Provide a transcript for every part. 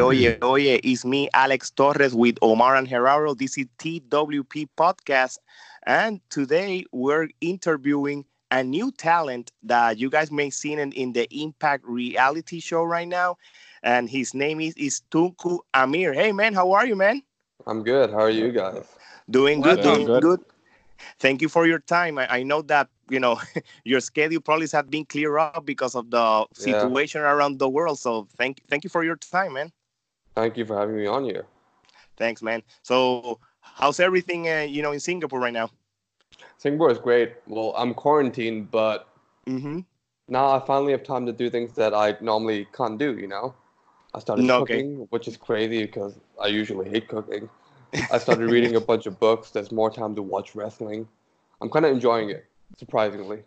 Oye, oye, oye, it's me, Alex Torres, with Omar and Gerardo. This is TWP Podcast. And today we're interviewing a new talent that you guys may see in, in the Impact reality show right now. And his name is, is Tunku Amir. Hey, man, how are you, man? I'm good. How are you guys? Doing good, doing good. good. Thank you for your time. I, I know that you know your schedule probably has been cleared up because of the Yeah. situation around the world. So thank thank you for your time, man. Thank you for having me on here. Thanks, man. So how's everything uh, you know in Singapore right now? Singapore is great. Well, I'm quarantined, but Mm-hmm. now I finally have time to do things that I normally can't do, you know? I started No, okay. cooking, which is crazy because I usually hate cooking. I started reading a bunch of books. There's more time to watch wrestling. I'm kind of enjoying it, surprisingly.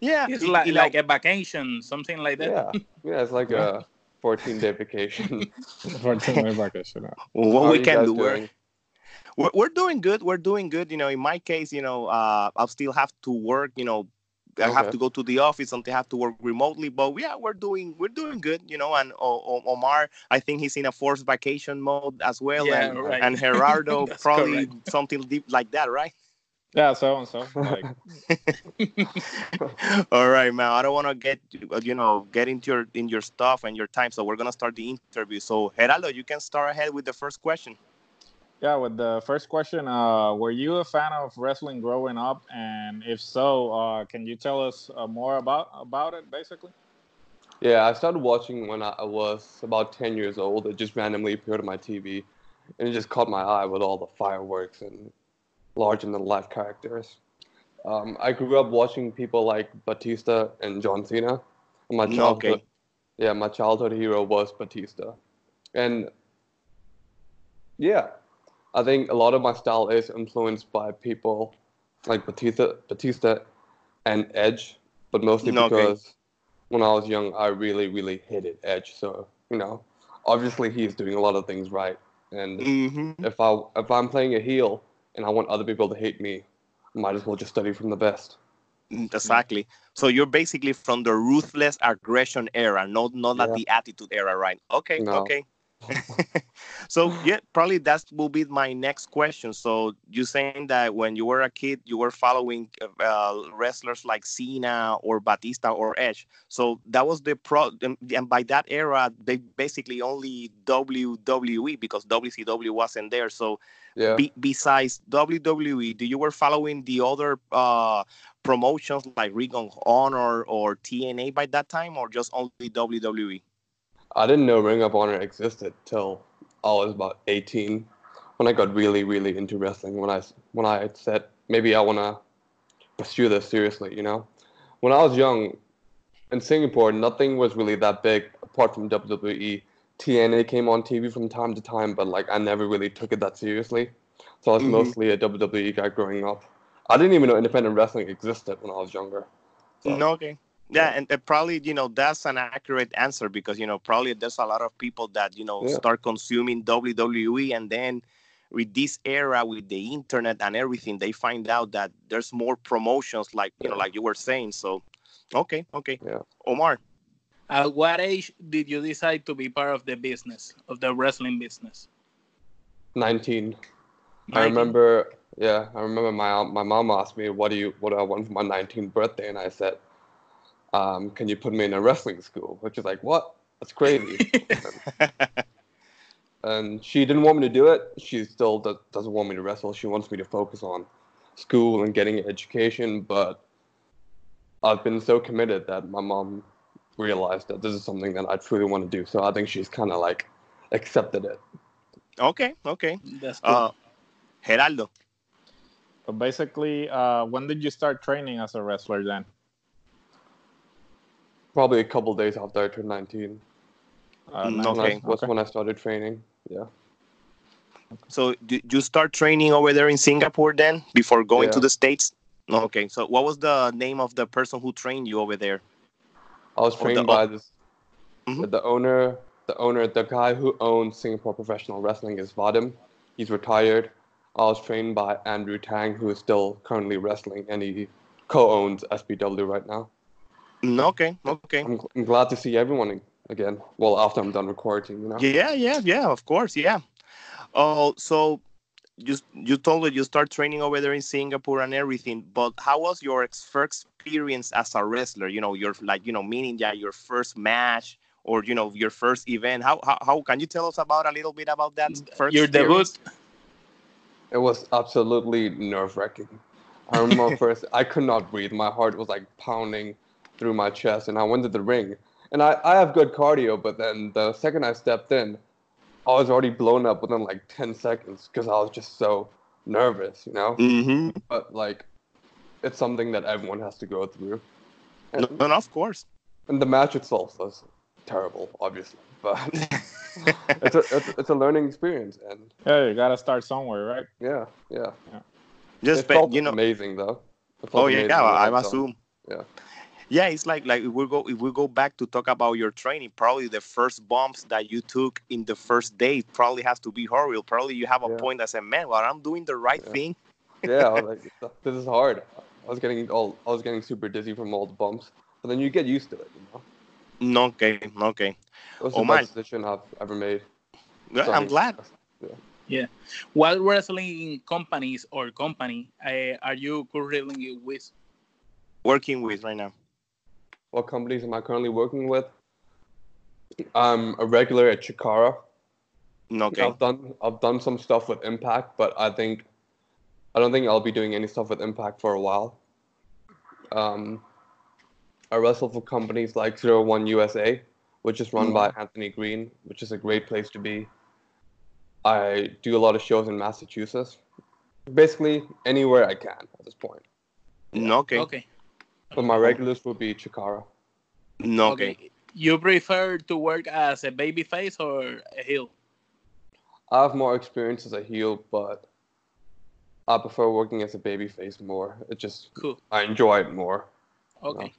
Yeah, It's like, like a vacation, something like that. Yeah. Yeah, it's like a 14 day vacation. For my vacation. what How we can do, we're, doing? we're we're doing good. We're doing good. You know, in my case, you know, uh, I'll still have to work. You know, I have to go to the office and I have to work remotely. But yeah, we're doing we're doing good. You know, and o- O- Omar, I think he's in a forced vacation mode as well. Yeah, and, right. and Gerardo probably correct. something deep like that, right? Yeah, so and so. All right, man. I don't want to get uh, you know get into your in your stuff and your time, so we're gonna start the interview. So Gerardo, you can start ahead with the first question. yeah, with the first question, uh, were you a fan of wrestling growing up? And if so, uh, can you tell us uh, more about about it, basically? Yeah, I started watching when I I was about 10 years old. It just randomly appeared on my TV, and it just caught my eye with all the fireworks and larger than life characters. Um, I grew up watching people like Batista and John Cena. My Mm, childhood, okay. yeah, my childhood hero was Batista, and yeah, I think a lot of my style is influenced by people like Batista, Batista, and Edge, but mostly Mm, okay. because when I was young, I really, really hated Edge. So you know, obviously he's doing a lot of things right, and Mm-hmm. if I if I'm playing a heel and I want other people to hate me, might as well just study from the best. Mm, exactly. So you're basically from the ruthless aggression era, not not Yeah. the attitude era, right? Okay, No. okay. so yeah, probably that will be my next question. So you saying that when you were a kid, you were following uh, wrestlers like Cena or Batista or Edge. So that was the pro, and by that era, they basically only WWE because WCW wasn't there. So Yeah. be, besides WWE, do you were following the other uh, promotions like Ring of Honor or TNA by that time, or just only? WWE? I didn't know Ring of Honor existed till I was about 18 when I got really, really into wrestling. When I, when I said, maybe I want to pursue this seriously, you know? When I was young in Singapore, nothing was really that big apart from WWE. TNA came on TV from time to time, but like I never really took it that seriously. So I was Mhm. mostly a WWE guy growing up. I didn't even know independent wrestling existed when I was younger. So- No, okay. Yeah, and uh, probably you know that's an accurate answer because you know probably there's a lot of people that you know Yeah. start consuming WWE and then with this era with the internet and everything they find out that there's more promotions like you know like you were saying so okay okay Yeah. Omar At what age did you decide to be part of the business, of the wrestling business? 19. I remember, yeah, I remember my my mom asked me, "What do you, what do I want for my 19th birthday?" And I said, um, "Can you put me in a wrestling school?" Which is like, what? That's crazy. and she didn't want me to do it. She still do- doesn't want me to wrestle. She wants me to focus on school and getting an education. But I've been so committed that my mom realized that this is something that I truly want to do. So I think she's kind of like accepted it. okay okay That's cool. uh Gerardo But basically, uh, when did you start training as a wrestler then? Probably a couple days after I turned 19. Uh, Mm, nice. When I- Okay. when I started training. Yeah. So did you start training over there in Singapore then before going to the States? Okay. So what was the name of the person who trained you over there? I was the- trained oh. by this. Mhm. The owner, the owner, the guy who owns Singapore Professional Wrestling is Vadim. He's retired. I was trained by Andrew Tang, who is still currently wrestling, and he co-owns SPW right now. Okay. Okay. I'm, I'm glad to see everyone again. Well, after I'm done recording, you know. Yeah, yeah, yeah. Of course, yeah. Oh, so you you told me you start training over there in Singapore and everything. But how was your first experience as a wrestler? You know, your like you know, meaning that your first match or you know your first event. How how, how can you tell us about a little bit about that first Your experience? debut. It was absolutely nerve wracking. I remember first, I could not breathe. My heart was like pounding through my chest, and I went to the ring. And I, I have good cardio, but then the second I stepped in, I was already blown up within like 10 seconds because I was just so nervous, you know? Mm-hmm. But like, it's something that everyone has to go through. No, And, of course. and the match itself was terrible, obviously, but it's, a, it's, it's a learning experience. And Yeah, you gotta start somewhere, right? yeah, yeah. Just it pe- felt you know. amazing though. Oh yeah, yeah. when I saw assume. Yeah. Yeah, it's like like if we go if we go back to talk about your training, probably the first bumps that you took in the first day probably has to be horrible. Probably you have a Yeah. point that said, "Man, well, I'm doing the right Yeah. thing." yeah, I was like, this is hard. I was getting all, I was getting super dizzy from all the bumps, but then you get used to it. You know, No, okay, okay. it was Oh the my. best decision I've ever made. Well, I'm Starting glad. fast. What wrestling companies or company uh, are you currently with? Working with right now. What companies am I currently working with? I'm a regular at Chikara. No, Okay. I've done I've done some stuff with Impact, but I think I don't think I'll be doing any stuff with Impact for a while. Um, I wrestle for companies like Zero One USA, which is run by Anthony Green, which is a great place to be. I do a lot of shows in Massachusetts, basically anywhere I can at this point. No, okay. Okay. But my regulars will be Chikara. No, okay. You prefer to work as a baby face or a heel? I have more experience as a heel, but I prefer working as a babyface more. It just Cool. I enjoy it more. Okay.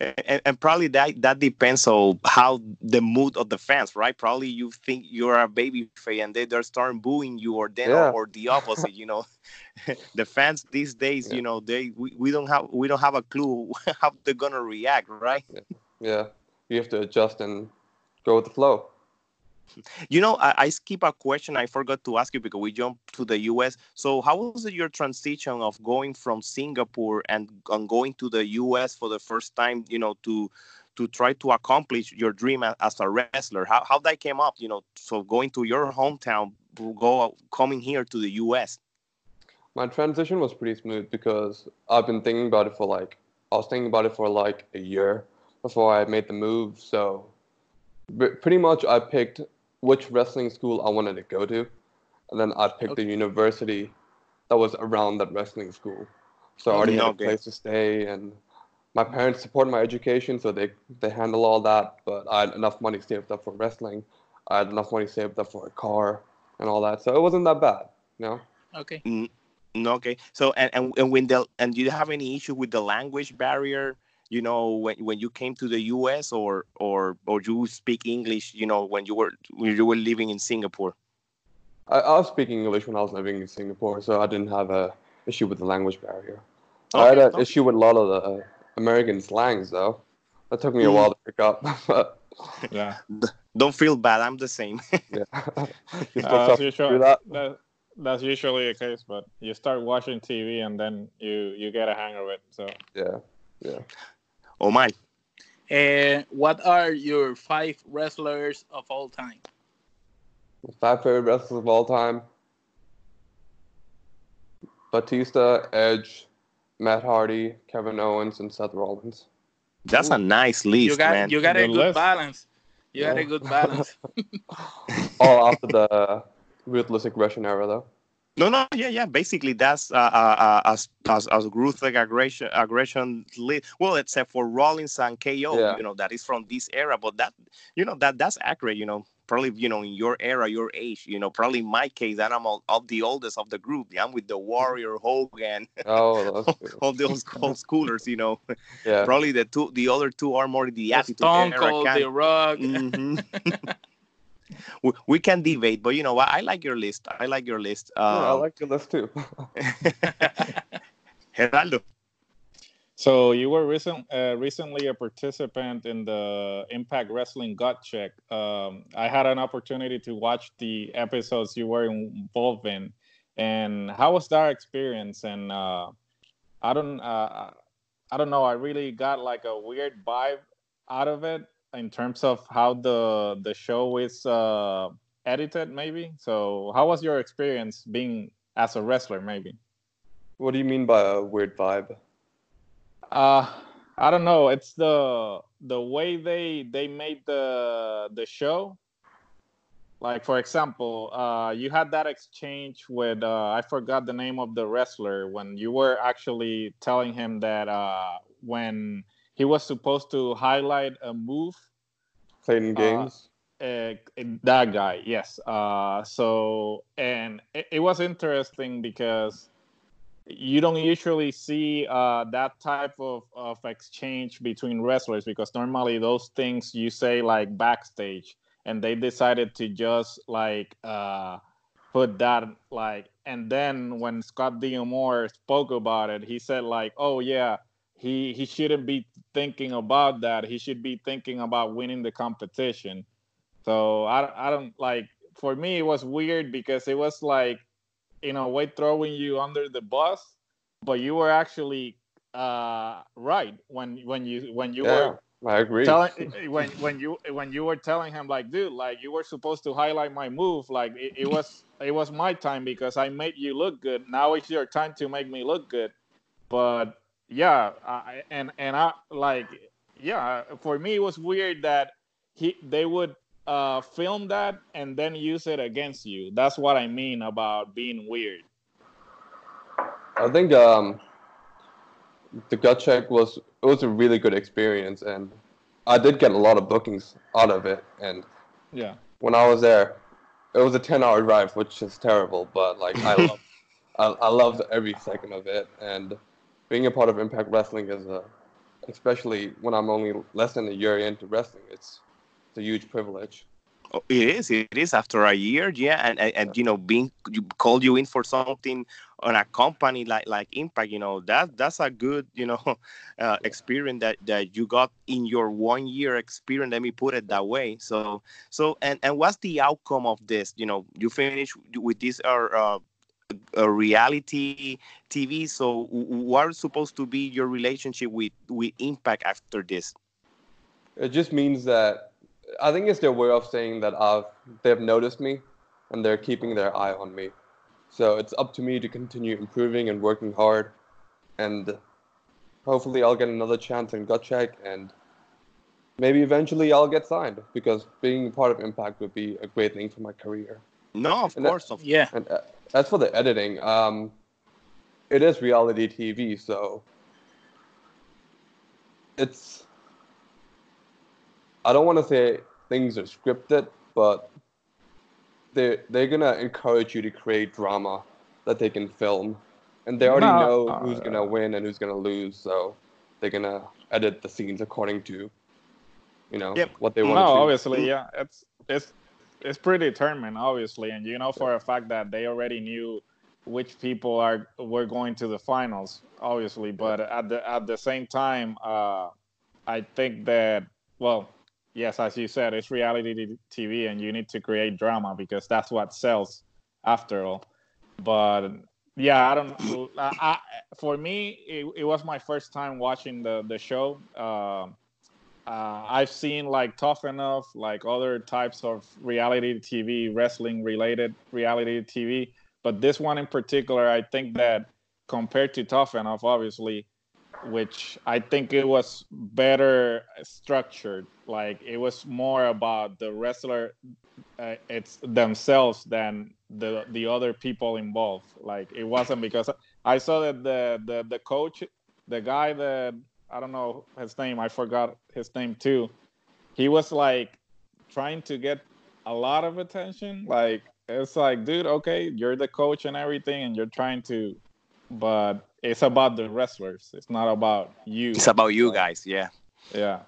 And, and probably that that depends on how the mood of the fans, right? Probably you think you're a baby face and they they're starting booing you, or then Yeah. or the opposite. You know, the fans these days, Yeah. you know, they we, we don't have we don't have a clue how they're gonna react, right? Yeah, you have to adjust and go with the flow. You know, I, I skip a question I forgot to ask you because we jumped to the US. So, how was your transition of going from Singapore and, and going to the US for the first time? You know, to to try to accomplish your dream as a wrestler. How how that came up? You know, so going to your hometown, to go coming here to the US. My transition was pretty smooth because I've been thinking about it for like I was thinking about it for like a year before I made the move. So pretty much I picked which wrestling school I wanted to go to, and then I picked the university that was around that wrestling school. So I already had a place to stay, and my parents support my education, so they they handle all that. But I had enough money saved up for wrestling. I had enough money saved up for a car and all that, so it wasn't that bad, you know. Okay. No, okay. So and, and and when the and do you have any issue with the language barrier? You know, when when you came to the U.S. or or or you speak English? You know, when you were when you were living in Singapore. I, I was speaking English when I was living in Singapore, so I didn't have a issue with the language barrier. I had an okay. issue with a lot of the uh, American slangs, though. That took me a Mm. while to pick up, but Yeah. Don't feel bad. I'm the same. yeah, Uh, tough that's, to that. that- that's usually the case, but you start watching TV and then you you get a hang of it. So Yeah, yeah. Oh my. Uh, what are your five wrestlers of all time? Five favorite wrestlers of all time: Batista, Edge, Matt Hardy, Kevin Owens, and Seth Rollins. That's a nice list, you got man. you got a Good good list. balance. You got a good balance. All after the ruthless aggression era, though. No, no, yeah, yeah. Basically, that's uh, uh, as as as ruthless aggression aggression. Li- well, except for Rollins and KO, Yeah. you know, that is from this era. But that, you know, that that's accurate. You know, probably you know in your era, your age. You know, probably in my case, that I'm all, of the oldest of the group. I'm with the Warrior, Hogan, Oh, that's all those old schoolers. You know, yeah. probably the two, the other two are more the attitude Stone era. Cold, kind- The Rock. Mhm. we, we can debate, but you know what? I like your list. I like your list. Um, Yeah, I like your list too. Gerardo. So you were recent, uh, recently a participant in the Impact Wrestling Gut Check. Um, I had an opportunity to watch the episodes you were involved in, and how was that experience? And uh, I don't, uh, I don't know. I really got like a weird vibe out of it in terms of how the the show is uh, edited, maybe. So, how was your experience being as a wrestler, maybe? What do you mean by a weird vibe? Uh, I don't know. It's the the way they they made the the show. Like for example, uh, you had that exchange with uh, I forgot the name of the wrestler when you were actually telling him that uh, when he was supposed to highlight a move. Clayton Gaines. Uh, that guy, yes. Uh, so and it, it was interesting because you don't usually see uh, that type of, of exchange between wrestlers because normally those things you say like backstage and they decided to just like uh, put that like and then when scott D'Amore spoke about it he said like oh yeah he he shouldn't be thinking about that he should be thinking about winning the competition so i, I don't like for me it was weird because it was like in a way throwing you under the bus, but you were actually uh, right when when you when you yeah, were I agree. telling when when you when you were telling him like, dude, like you were supposed to highlight my move. Like it, it was it was my time because I made you look good. Now it's your time to make me look good. But yeah, I, and and I like yeah. For me, it was weird that he they would uh, film that and then use it against you. That's what I mean about being weird. I think um, the gut check was it was a really good experience, and I did get a lot of bookings out of it. And yeah, when I was there, it was a ten-hour drive, which is terrible, but like I love, I, I loved every second of it. And being a part of Impact Wrestling is a, especially when I'm only less than a year into wrestling, it's it's a huge privilege. Oh, it is. It is after a year, yeah, and and, and you know, being you call you in for something on a company like like Impact, you know, that that's a good you know uh, experience that that you got in your one year experience. Let me put it that way. So so and and what's the outcome of this? You know, you finish with this or. Uh, a reality TV. So, what is supposed to be your relationship with with Impact after this? It just means that I think it's their way of saying that I've they've noticed me, and they're keeping their eye on me. So it's up to me to continue improving and working hard, and hopefully I'll get another chance in gut check, and maybe eventually I'll get signed because being part of Impact would be a great thing for my career. No, of and course, that, of yeah. And uh, as for the editing, um, it is reality TV, so it's I don't want to say things are scripted, but they they're gonna encourage you to create drama that they can film, and they already No, know uh, who's gonna win and who's gonna lose, so they're gonna edit the scenes according to, you know, Yep. what they No, want to. obviously, yeah, it's it's it's predetermined, obviously, and you know for a fact that they already knew which people are were going to the finals, obviously. But at the at the same time, uh, I think that well, yes, as you said, it's reality TV, and you need to create drama because that's what sells, after all. But yeah, I don't. I, I, for me, it, it was my first time watching the the show. Um uh, I've seen like Tough Enough, like other types of reality TV, wrestling related reality TV. But this one in particular, I think that compared to Tough Enough, obviously, which I think it was better structured. Like it was more about the wrestler, uh, it's themselves than the the other people involved. Like it wasn't because I saw that the the the coach, the guy that I don't know his name. I forgot his name too. He was like trying to get a lot of attention. Like it's like, dude, okay, you're the coach and everything, and you're trying to, but it's about the wrestlers. It's not about you. It's about you guys, yeah. Yeah.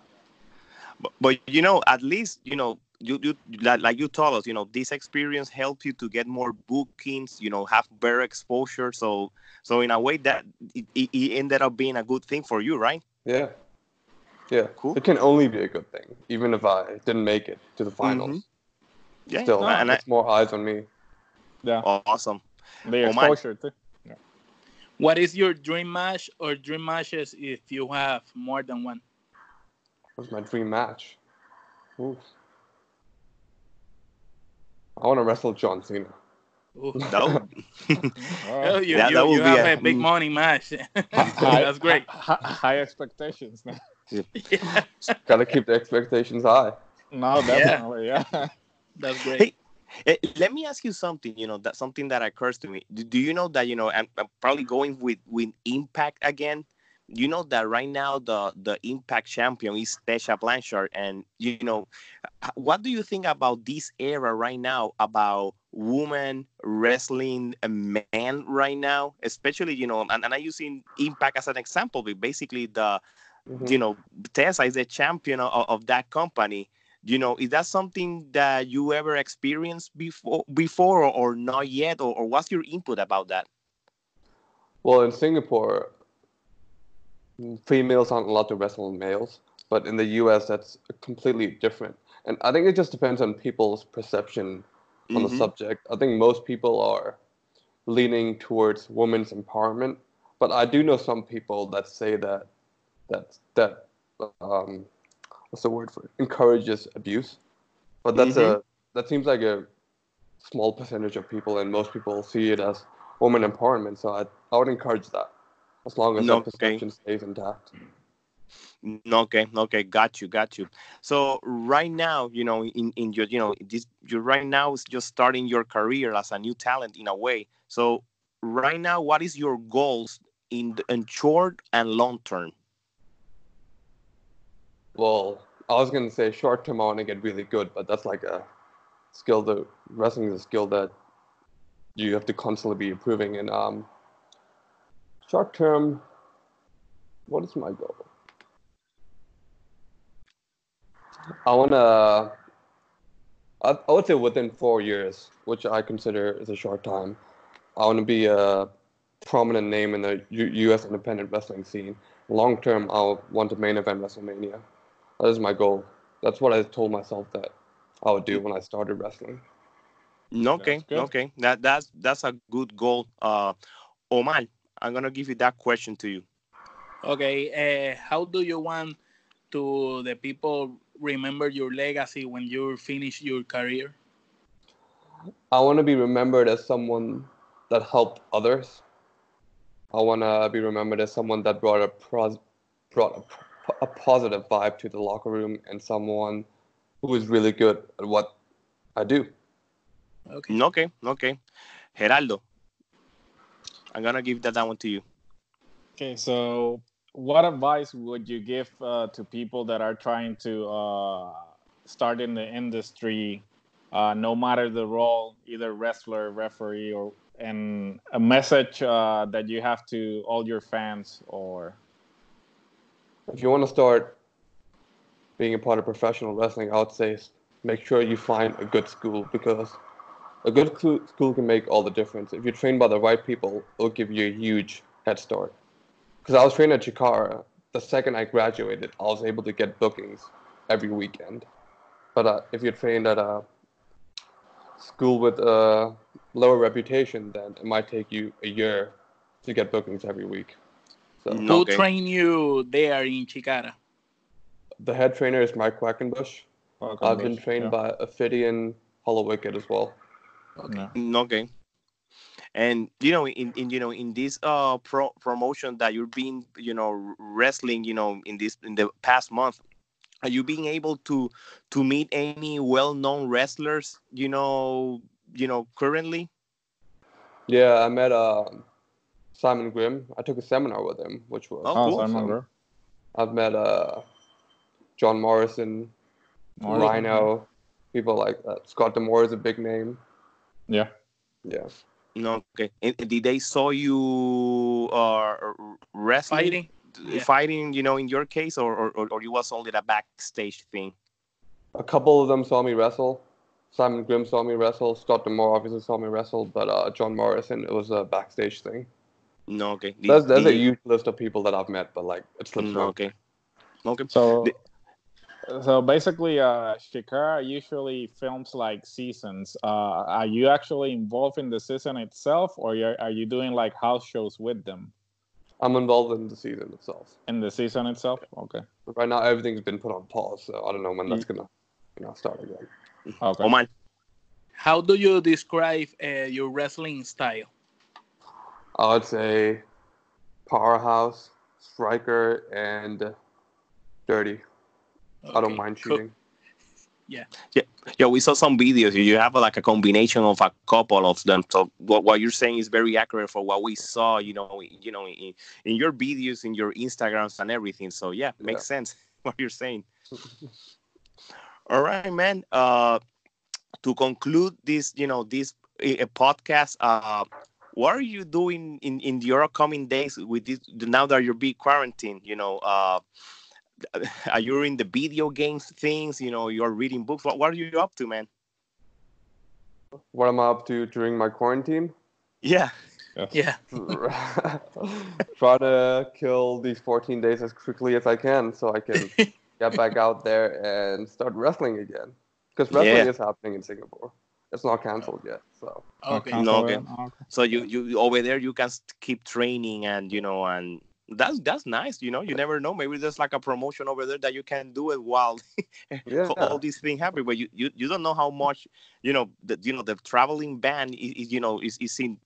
But, but you know, at least you know you, you like, like you told us, you know, this experience helped you to get more bookings, you know, have better exposure. So, so in a way that it, it, it ended up being a good thing for you, right? Yeah. Yeah. Cool. It can only be a good thing, even if I didn't make it to the mm-hmm. finals. Yeah. Still, no, and I, more eyes on me. Yeah, awesome. the Oh, my. exposure too. What is your dream match or dream matches if you have more than one? What's my dream match? Ooh. I want to wrestle John Cena. Ooh. No. Oh, you, That- you, that would you be have a- a big money match. High- That's great. High, high expectations. now. Yeah, Gotta keep the expectations high. No, definitely, yeah. that's great. Hey, Eh, let me ask you something. You know, that something that occurs to me. Do, do you know that you know? I'm, I'm probably going with with Impact again. You know that right now the the Impact champion is Tessa Blanchard, and you know, what do you think about this era right now about women wrestling a man right now? Especially you know, and, and I'm using Impact as an example. But basically, the Mhm. you know, Tessa is the champion of, of that company. You know, is that something that you ever experienced before, before or, or not yet, or, or what's your input about that? Well, in Singapore, females aren't allowed to wrestle males, but in the U.S., that's completely different. And I think it just depends on people's perception on the Mhm. subject. I think most people are leaning towards women's empowerment, but I do know some people that say that that that um, what's the word for it? encourages abuse. But that's a that seems like a small percentage of people, and most people see it as woman empowerment. So I I would encourage that as long as No, that okay. stays intact. Mm, Okay, okay, got you, got you. So right now, you know, in, in your, you know, this, you right now is just starting your career as a new talent in a way. So right now, what is your goals in in short and long term? Well, I was gonna say short term I want to get really good, but that's like a skill that wrestling is a skill that you have to constantly be improving. And um, short term, what is my goal? I wanna. I, I would say within four years, which I consider is a short time. I want to be a prominent name in the U- U.S. independent wrestling scene. Long term, I want to main event WrestleMania. That is my goal. That's what I told myself that I would do when I started wrestling. Okay, good. okay, that that's that's a good goal. Uh, Omar, I'm gonna give you that question to you. Okay, uh, how do you want to the people remember your legacy when you finish your career? I want to be remembered as someone that helped others. I want to be remembered as someone that brought a pros- brought a, p- a positive vibe to the locker room and someone who is really good at what I do. Okay. Okay, okay. Gerardo, I'm gonna give that, that one to you. Okay, so what advice would you give uh, to people that are trying to uh, start in the industry, uh, no matter the role, either wrestler, referee, or and a message uh, that you have to all your fans or If you want to start being a part of professional wrestling, I would say make sure you find a good school because a good school can make all the difference. If you're trained by the right people, it'll give you a huge head start. Because I was trained at Chikara, the second I graduated, I was able to get bookings every weekend. But uh, if you're trained at a school with a lower reputation, then it might take you a year to get bookings every week. So. Who Okay. trained you there in Chikara? the head trainer is Mike Quackenbush. I've been trained yeah. by Ophidian Hallowicked as well. Yeah. Mm, Okay. And you know, in, in you know, in this uh pro promotion that you're being, you know, wrestling, you know, in this in the past month, are you being able to to meet any well-known wrestlers, you know, you know, currently? Yeah, I met uh, Simon Grimm. I took a seminar with him, which was Oh, Oh, cool. Simon awesome. Grimm. I've met uh, John Morrison, Morrison. Rhino, people like that. Scott D'Amore is a big name. Yeah. Yeah. No, okay. And and did they saw you uh wrestling, Fighting? Yeah. fighting, you know, in your case, or or or- or you was only a backstage thing? a couple of them saw me wrestle. Simon Grimm saw me wrestle. Scott D'Amore obviously saw me wrestle, but uh, John Morrison, it was a backstage thing. No, okay. The- There's, there's a huge list of people that I've met, but like it slips No, okay. Okay. So, The- so basically, uh, Chikara usually films like seasons. Uh, are you actually involved in the season itself, or you're, are you doing like house shows with them I'm involved in the season itself. in the season itself? Okay. But right now, everything's been put on pause, so I don't know when Mm. that's gonna, you know, start again. Okay. Omar. How do you describe uh, your wrestling style? I would say powerhouse, striker, and dirty. I don't Okay, mind cool. Yeah. Yeah, Yeah, we saw some videos. You have like a combination of a couple of them. So what, what you're saying is very accurate for what we saw. You know, you know, in, in your videos, in your Instagrams, and everything. So yeah, makes sense what you're saying. All right, man. Uh, to conclude this, you know, this uh, podcast, uh, what are you doing in in your upcoming days with this? Now that you're big quarantined, you know, uh, are you in the video games things? You know, you're reading books. What, what are you up to, man? What am I up to during my quarantine? Yeah. Yeah. Try to kill these 14 days as quickly as I can so I can get back out there and start wrestling again. Because wrestling Yeah. is happening in Singapore. It's not canceled yet. So Okay. Cancel No, okay. Oh, okay. So you you over there you can keep training and you know and that's that's nice. You know, you never know. Maybe there's like a promotion over there that you can do it while yeah, all these things happen. But you, you you don't know how much you know the you know the traveling ban is, you know is is in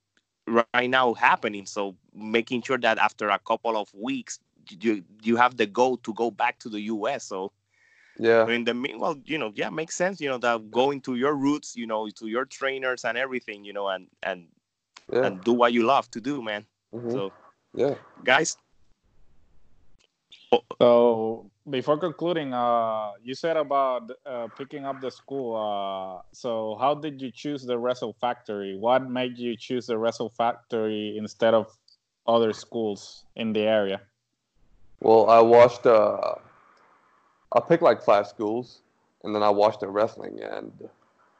right now happening. So making sure that after a couple of weeks you you have the goal to go back to the U.S. So yeah, in the meanwhile, you know, yeah, makes sense. You know that going to your roots, you know, to your trainers and everything, you know, and and yeah, and do what you love to do, man. mhm, So yeah. guys, So before concluding, uh, you said about uh, picking up the school. Uh, so how did you choose the Wrestle Factory? What made you choose the Wrestle Factory instead of other schools in the area? Well, I watched. Uh, I picked like five schools, and then I watched the wrestling, and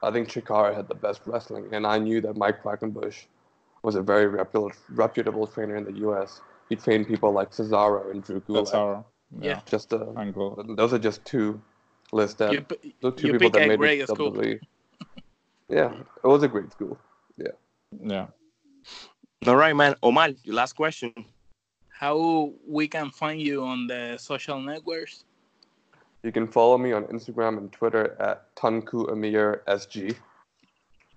I think Chikara had the best wrestling, and I knew that Mike Quackenbush was a very reputable, reputable trainer in the U.S. He trained people like Cesaro and Drew Gulak. our Yeah. Just uh, angle. those are just two lists that You, p- those two you people pick that made great it school. WWE. Yeah, it was a great school. Yeah. Yeah. All right, man. Omar, your last question. how we can find you on the social networks? You can follow me on Instagram and Twitter at Tunku Amir SG.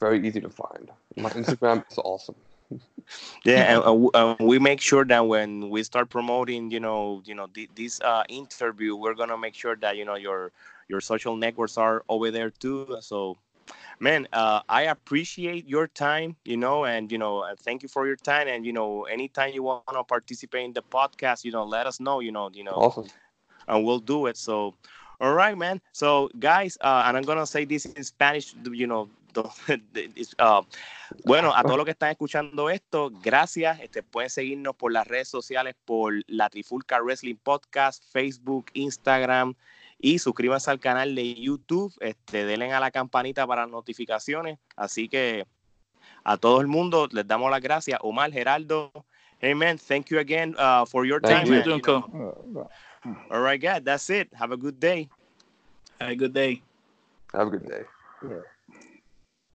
Very easy to find. My Instagram is awesome. Yeah, and, uh, we make sure that when we start promoting, you know, you know, th- this uh, interview, we're gonna make sure that you know your your social networks are over there too. So, man, uh, I appreciate your time, you know, and you know, thank you for your time. And you know, anytime you want to participate in the podcast, you know, let us know. You know, you know, Awesome. and we'll do it. So, all right, man. So, guys, uh, and I'm gonna say this in Spanish, you know. Uh, bueno, a todos los que están escuchando esto, gracias. Este, pueden seguirnos por las redes sociales, por la Trifulca Wrestling Podcast, Facebook, Instagram y suscríbanse al canal de YouTube. Este, denle a la campanita para notificaciones. Así que a todo el mundo les damos las gracias. Omar, Geraldo, hey man, thank you again uh, for your Thank time. you. All right, guys, that's it. Have a good day. Have a good day. Have a good day.